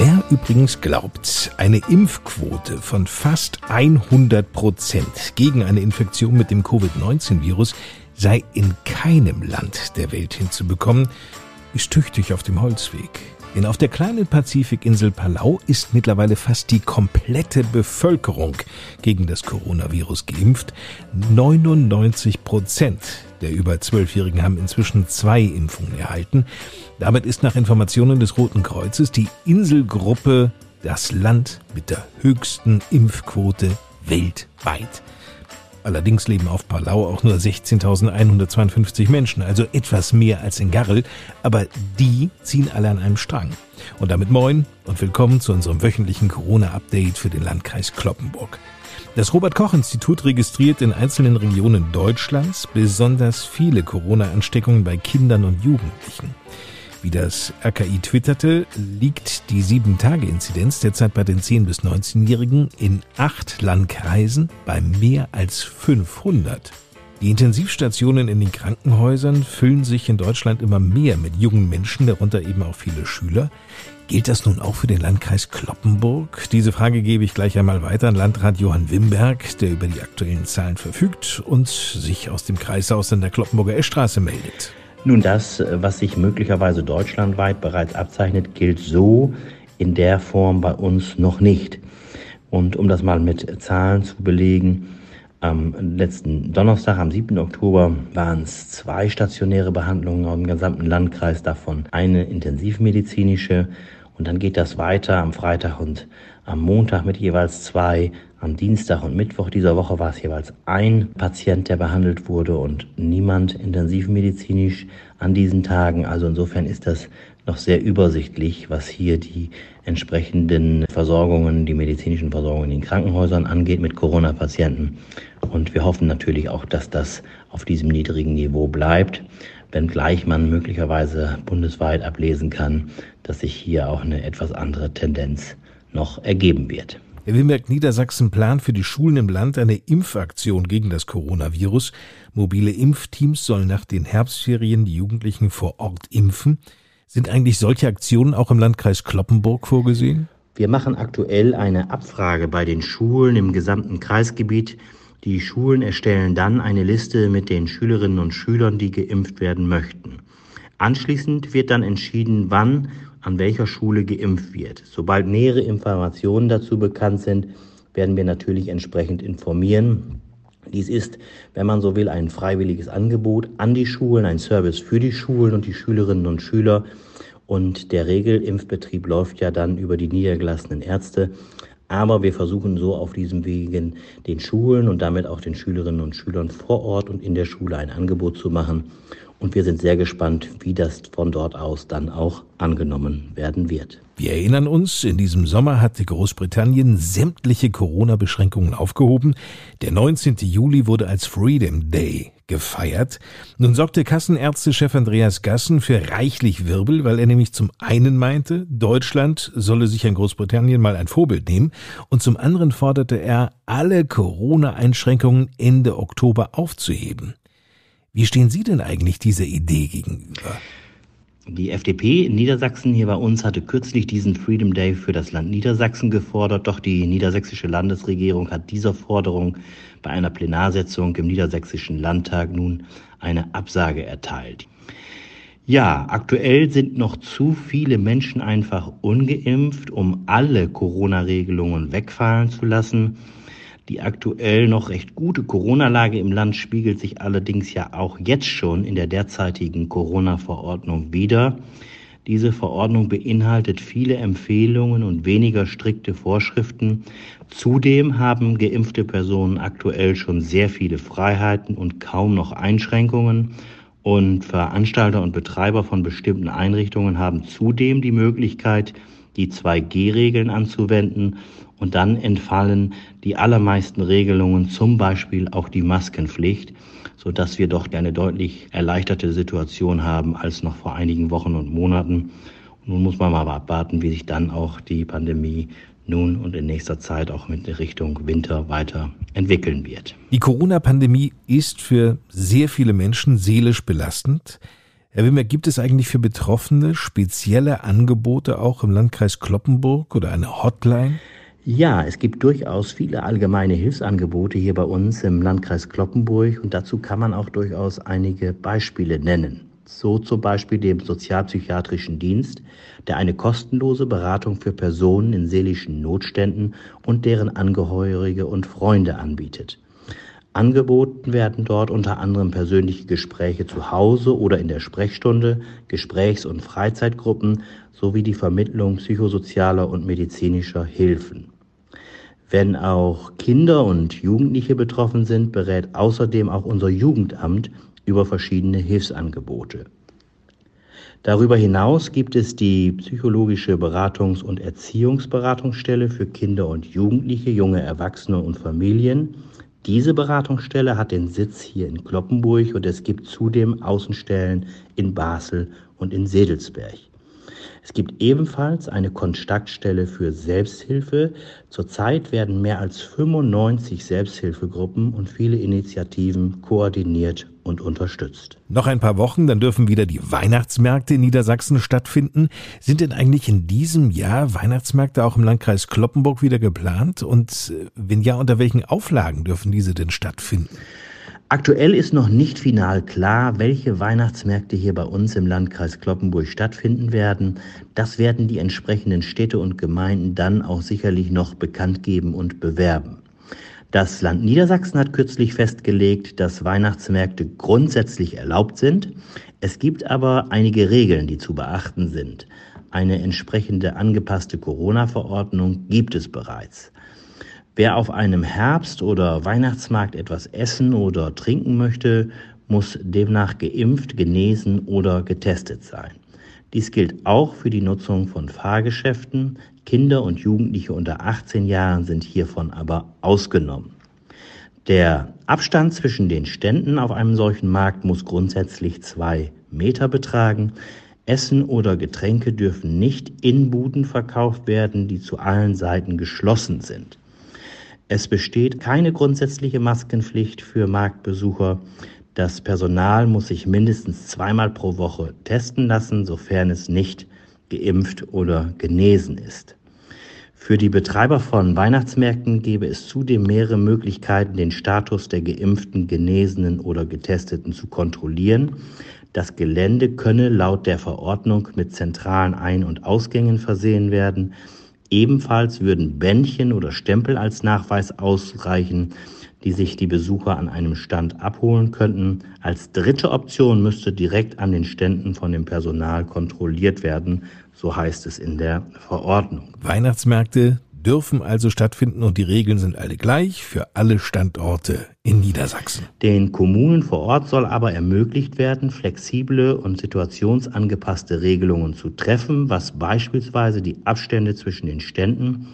Wer übrigens glaubt, eine Impfquote von fast 100 Prozent gegen eine Infektion mit dem Covid-19-Virus sei in keinem Land der Welt hinzubekommen, ist tüchtig auf dem Holzweg. Denn auf der kleinen Pazifikinsel Palau ist mittlerweile fast die komplette Bevölkerung gegen das Coronavirus geimpft. 99 Prozent der über Zwölfjährigen haben inzwischen zwei Impfungen erhalten. Damit ist nach Informationen des Roten Kreuzes die Inselgruppe das Land mit der höchsten Impfquote weltweit. Allerdings leben auf Palau auch nur 16.152 Menschen, also etwas mehr als in Garrel, aber die ziehen alle an einem Strang. Und damit moin und willkommen zu unserem wöchentlichen Corona-Update für den Landkreis Kloppenburg. Das Robert Koch Institut registriert in einzelnen Regionen Deutschlands besonders viele Corona-Ansteckungen bei Kindern und Jugendlichen. Wie das RKI twitterte, liegt die 7-Tage-Inzidenz derzeit bei den 10- bis 19-Jährigen in acht Landkreisen bei mehr als 500. Die Intensivstationen in den Krankenhäusern füllen sich in Deutschland immer mehr mit jungen Menschen, darunter eben auch viele Schüler. Gilt das nun auch für den Landkreis Kloppenburg? Diese Frage gebe ich gleich einmal weiter an Landrat Johann Wimberg, der über die aktuellen Zahlen verfügt und sich aus dem Kreishaus an der Kloppenburger Eschstraße meldet. Nun, das, was sich möglicherweise deutschlandweit bereits abzeichnet, gilt so in der Form bei uns noch nicht. Und um das mal mit Zahlen zu belegen, am letzten Donnerstag, am 7. Oktober, waren es zwei stationäre Behandlungen im gesamten Landkreis, davon eine intensivmedizinische. Und dann geht das weiter am Freitag und am Montag mit jeweils zwei am Dienstag und Mittwoch dieser Woche war es jeweils ein Patient, der behandelt wurde und niemand intensivmedizinisch an diesen Tagen. Also insofern ist das noch sehr übersichtlich, was hier die entsprechenden Versorgungen, die medizinischen Versorgungen in den Krankenhäusern angeht mit Corona-Patienten. Und wir hoffen natürlich auch, dass das auf diesem niedrigen Niveau bleibt, wenngleich man möglicherweise bundesweit ablesen kann, dass sich hier auch eine etwas andere Tendenz noch ergeben wird. Der Wimberg Niedersachsen plant für die Schulen im Land eine Impfaktion gegen das Coronavirus. Mobile Impfteams sollen nach den Herbstferien die Jugendlichen vor Ort impfen. Sind eigentlich solche Aktionen auch im Landkreis Kloppenburg vorgesehen? Wir machen aktuell eine Abfrage bei den Schulen im gesamten Kreisgebiet. Die Schulen erstellen dann eine Liste mit den Schülerinnen und Schülern, die geimpft werden möchten. Anschließend wird dann entschieden, wann an welcher Schule geimpft wird. Sobald nähere Informationen dazu bekannt sind, werden wir natürlich entsprechend informieren. Dies ist, wenn man so will, ein freiwilliges Angebot an die Schulen, ein Service für die Schulen und die Schülerinnen und Schüler. Und der Regelimpfbetrieb läuft ja dann über die niedergelassenen Ärzte. Aber wir versuchen so auf diesem Wegen den Schulen und damit auch den Schülerinnen und Schülern vor Ort und in der Schule ein Angebot zu machen. Und wir sind sehr gespannt, wie das von dort aus dann auch angenommen werden wird. Wir erinnern uns, in diesem Sommer hatte Großbritannien sämtliche Corona-Beschränkungen aufgehoben. Der 19. Juli wurde als Freedom Day gefeiert. Nun sorgte Kassenärztechef Andreas Gassen für reichlich Wirbel, weil er nämlich zum einen meinte, Deutschland solle sich an Großbritannien mal ein Vorbild nehmen und zum anderen forderte er, alle Corona-Einschränkungen Ende Oktober aufzuheben. Wie stehen Sie denn eigentlich dieser Idee gegenüber? Die FDP in Niedersachsen hier bei uns hatte kürzlich diesen Freedom Day für das Land Niedersachsen gefordert, doch die niedersächsische Landesregierung hat dieser Forderung bei einer Plenarsitzung im Niedersächsischen Landtag nun eine Absage erteilt. Ja, aktuell sind noch zu viele Menschen einfach ungeimpft, um alle Corona-Regelungen wegfallen zu lassen. Die aktuell noch recht gute Corona-Lage im Land spiegelt sich allerdings ja auch jetzt schon in der derzeitigen Corona-Verordnung wider. Diese Verordnung beinhaltet viele Empfehlungen und weniger strikte Vorschriften. Zudem haben geimpfte Personen aktuell schon sehr viele Freiheiten und kaum noch Einschränkungen. Und Veranstalter und Betreiber von bestimmten Einrichtungen haben zudem die Möglichkeit, die 2G-Regeln anzuwenden und dann entfallen die allermeisten Regelungen, zum Beispiel auch die Maskenpflicht, sodass wir doch eine deutlich erleichterte Situation haben als noch vor einigen Wochen und Monaten. nun muss man mal abwarten, wie sich dann auch die Pandemie nun und in nächster Zeit auch mit der Richtung Winter weiter entwickeln wird. Die Corona-Pandemie ist für sehr viele Menschen seelisch belastend. Herr Wimmer, gibt es eigentlich für Betroffene spezielle Angebote auch im Landkreis Kloppenburg oder eine Hotline? Ja, es gibt durchaus viele allgemeine Hilfsangebote hier bei uns im Landkreis Kloppenburg und dazu kann man auch durchaus einige Beispiele nennen. So zum Beispiel dem Sozialpsychiatrischen Dienst, der eine kostenlose Beratung für Personen in seelischen Notständen und deren Angehörige und Freunde anbietet. Angeboten werden dort unter anderem persönliche Gespräche zu Hause oder in der Sprechstunde, Gesprächs- und Freizeitgruppen sowie die Vermittlung psychosozialer und medizinischer Hilfen. Wenn auch Kinder und Jugendliche betroffen sind, berät außerdem auch unser Jugendamt über verschiedene Hilfsangebote. Darüber hinaus gibt es die psychologische Beratungs- und Erziehungsberatungsstelle für Kinder und Jugendliche, junge Erwachsene und Familien. Diese Beratungsstelle hat den Sitz hier in Kloppenburg und es gibt zudem Außenstellen in Basel und in Sedelsberg. Es gibt ebenfalls eine Kontaktstelle für Selbsthilfe. Zurzeit werden mehr als 95 Selbsthilfegruppen und viele Initiativen koordiniert und unterstützt. Noch ein paar Wochen, dann dürfen wieder die Weihnachtsmärkte in Niedersachsen stattfinden. Sind denn eigentlich in diesem Jahr Weihnachtsmärkte auch im Landkreis Kloppenburg wieder geplant? Und äh, wenn ja, unter welchen Auflagen dürfen diese denn stattfinden? Aktuell ist noch nicht final klar, welche Weihnachtsmärkte hier bei uns im Landkreis Kloppenburg stattfinden werden. Das werden die entsprechenden Städte und Gemeinden dann auch sicherlich noch bekannt geben und bewerben. Das Land Niedersachsen hat kürzlich festgelegt, dass Weihnachtsmärkte grundsätzlich erlaubt sind. Es gibt aber einige Regeln, die zu beachten sind. Eine entsprechende angepasste Corona-Verordnung gibt es bereits. Wer auf einem Herbst- oder Weihnachtsmarkt etwas essen oder trinken möchte, muss demnach geimpft, genesen oder getestet sein. Dies gilt auch für die Nutzung von Fahrgeschäften. Kinder und Jugendliche unter 18 Jahren sind hiervon aber ausgenommen. Der Abstand zwischen den Ständen auf einem solchen Markt muss grundsätzlich zwei Meter betragen. Essen oder Getränke dürfen nicht in Buden verkauft werden, die zu allen Seiten geschlossen sind. Es besteht keine grundsätzliche Maskenpflicht für Marktbesucher. Das Personal muss sich mindestens zweimal pro Woche testen lassen, sofern es nicht geimpft oder genesen ist. Für die Betreiber von Weihnachtsmärkten gäbe es zudem mehrere Möglichkeiten, den Status der geimpften, genesenen oder getesteten zu kontrollieren. Das Gelände könne laut der Verordnung mit zentralen Ein- und Ausgängen versehen werden. Ebenfalls würden Bändchen oder Stempel als Nachweis ausreichen, die sich die Besucher an einem Stand abholen könnten. Als dritte Option müsste direkt an den Ständen von dem Personal kontrolliert werden, so heißt es in der Verordnung. Weihnachtsmärkte dürfen also stattfinden und die Regeln sind alle gleich für alle Standorte in Niedersachsen. Den Kommunen vor Ort soll aber ermöglicht werden, flexible und situationsangepasste Regelungen zu treffen, was beispielsweise die Abstände zwischen den Ständen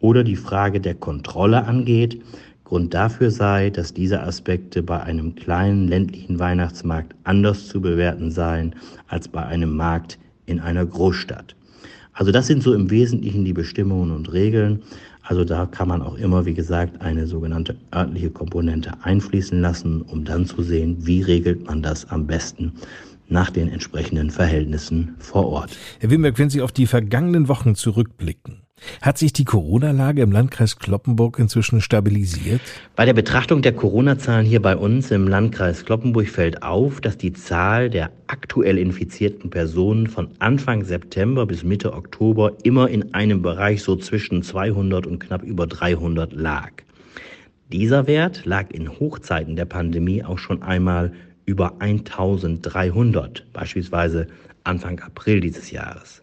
oder die Frage der Kontrolle angeht. Grund dafür sei, dass diese Aspekte bei einem kleinen ländlichen Weihnachtsmarkt anders zu bewerten seien als bei einem Markt in einer Großstadt. Also das sind so im Wesentlichen die Bestimmungen und Regeln. Also da kann man auch immer, wie gesagt, eine sogenannte örtliche Komponente einfließen lassen, um dann zu sehen, wie regelt man das am besten nach den entsprechenden Verhältnissen vor Ort. Herr Wimberg, wenn Sie auf die vergangenen Wochen zurückblicken, hat sich die Corona-Lage im Landkreis Kloppenburg inzwischen stabilisiert? Bei der Betrachtung der Corona-Zahlen hier bei uns im Landkreis Kloppenburg fällt auf, dass die Zahl der aktuell infizierten Personen von Anfang September bis Mitte Oktober immer in einem Bereich so zwischen 200 und knapp über 300 lag. Dieser Wert lag in Hochzeiten der Pandemie auch schon einmal über 1300, beispielsweise Anfang April dieses Jahres.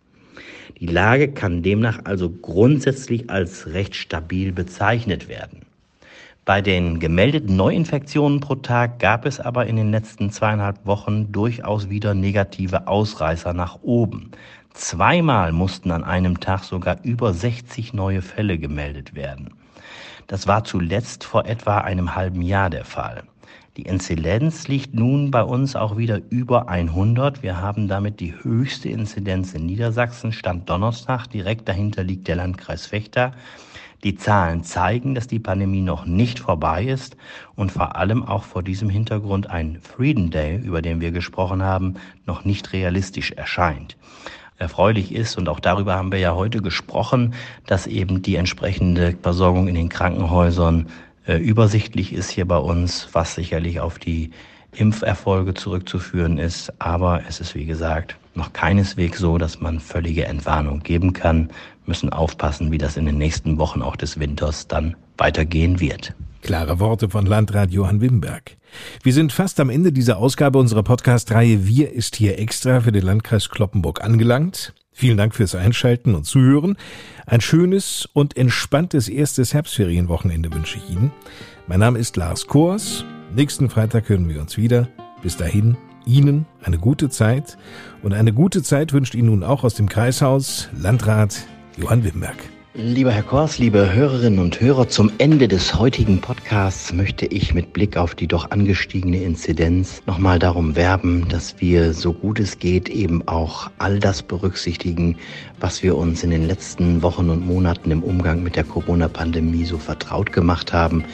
Die Lage kann demnach also grundsätzlich als recht stabil bezeichnet werden. Bei den gemeldeten Neuinfektionen pro Tag gab es aber in den letzten zweieinhalb Wochen durchaus wieder negative Ausreißer nach oben. Zweimal mussten an einem Tag sogar über 60 neue Fälle gemeldet werden. Das war zuletzt vor etwa einem halben Jahr der Fall. Die Inzidenz liegt nun bei uns auch wieder über 100. Wir haben damit die höchste Inzidenz in Niedersachsen, Stand Donnerstag. Direkt dahinter liegt der Landkreis Fechter. Die Zahlen zeigen, dass die Pandemie noch nicht vorbei ist und vor allem auch vor diesem Hintergrund ein Freedom Day, über den wir gesprochen haben, noch nicht realistisch erscheint erfreulich ist. Und auch darüber haben wir ja heute gesprochen, dass eben die entsprechende Versorgung in den Krankenhäusern äh, übersichtlich ist hier bei uns, was sicherlich auf die Impferfolge zurückzuführen ist. Aber es ist, wie gesagt, noch keineswegs so, dass man völlige Entwarnung geben kann. Wir müssen aufpassen, wie das in den nächsten Wochen auch des Winters dann weitergehen wird. Klare Worte von Landrat Johann Wimberg. Wir sind fast am Ende dieser Ausgabe unserer Podcast-Reihe Wir ist hier extra für den Landkreis Kloppenburg angelangt. Vielen Dank fürs Einschalten und Zuhören. Ein schönes und entspanntes erstes Herbstferienwochenende wünsche ich Ihnen. Mein Name ist Lars Kors. Nächsten Freitag hören wir uns wieder. Bis dahin, Ihnen eine gute Zeit. Und eine gute Zeit wünscht Ihnen nun auch aus dem Kreishaus Landrat Johann Wimberg. Lieber Herr Kors, liebe Hörerinnen und Hörer, zum Ende des heutigen Podcasts möchte ich mit Blick auf die doch angestiegene Inzidenz nochmal darum werben, dass wir so gut es geht eben auch all das berücksichtigen, was wir uns in den letzten Wochen und Monaten im Umgang mit der Corona-Pandemie so vertraut gemacht haben.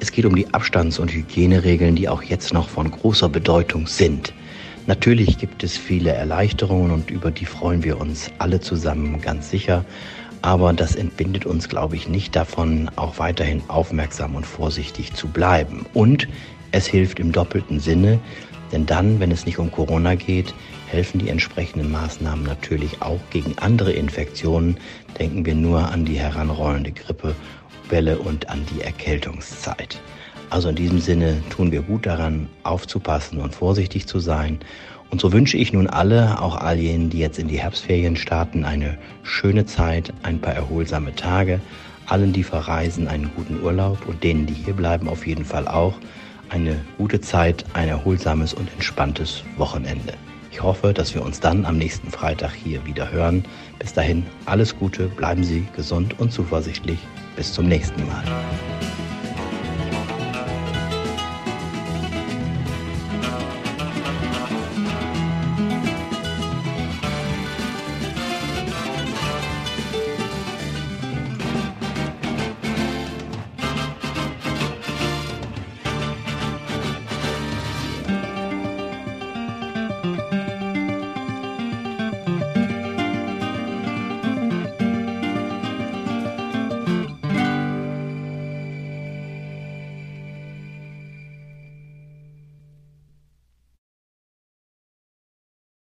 Es geht um die Abstands- und Hygieneregeln, die auch jetzt noch von großer Bedeutung sind. Natürlich gibt es viele Erleichterungen und über die freuen wir uns alle zusammen ganz sicher. Aber das entbindet uns, glaube ich, nicht davon, auch weiterhin aufmerksam und vorsichtig zu bleiben. Und es hilft im doppelten Sinne, denn dann, wenn es nicht um Corona geht, helfen die entsprechenden Maßnahmen natürlich auch gegen andere Infektionen. Denken wir nur an die heranrollende Grippewelle und an die Erkältungszeit. Also in diesem Sinne tun wir gut daran, aufzupassen und vorsichtig zu sein und so wünsche ich nun alle, auch all jenen, die jetzt in die Herbstferien starten, eine schöne Zeit, ein paar erholsame Tage, allen, die verreisen, einen guten Urlaub und denen, die hier bleiben, auf jeden Fall auch eine gute Zeit, ein erholsames und entspanntes Wochenende. Ich hoffe, dass wir uns dann am nächsten Freitag hier wieder hören. Bis dahin alles Gute, bleiben Sie gesund und zuversichtlich. Bis zum nächsten Mal.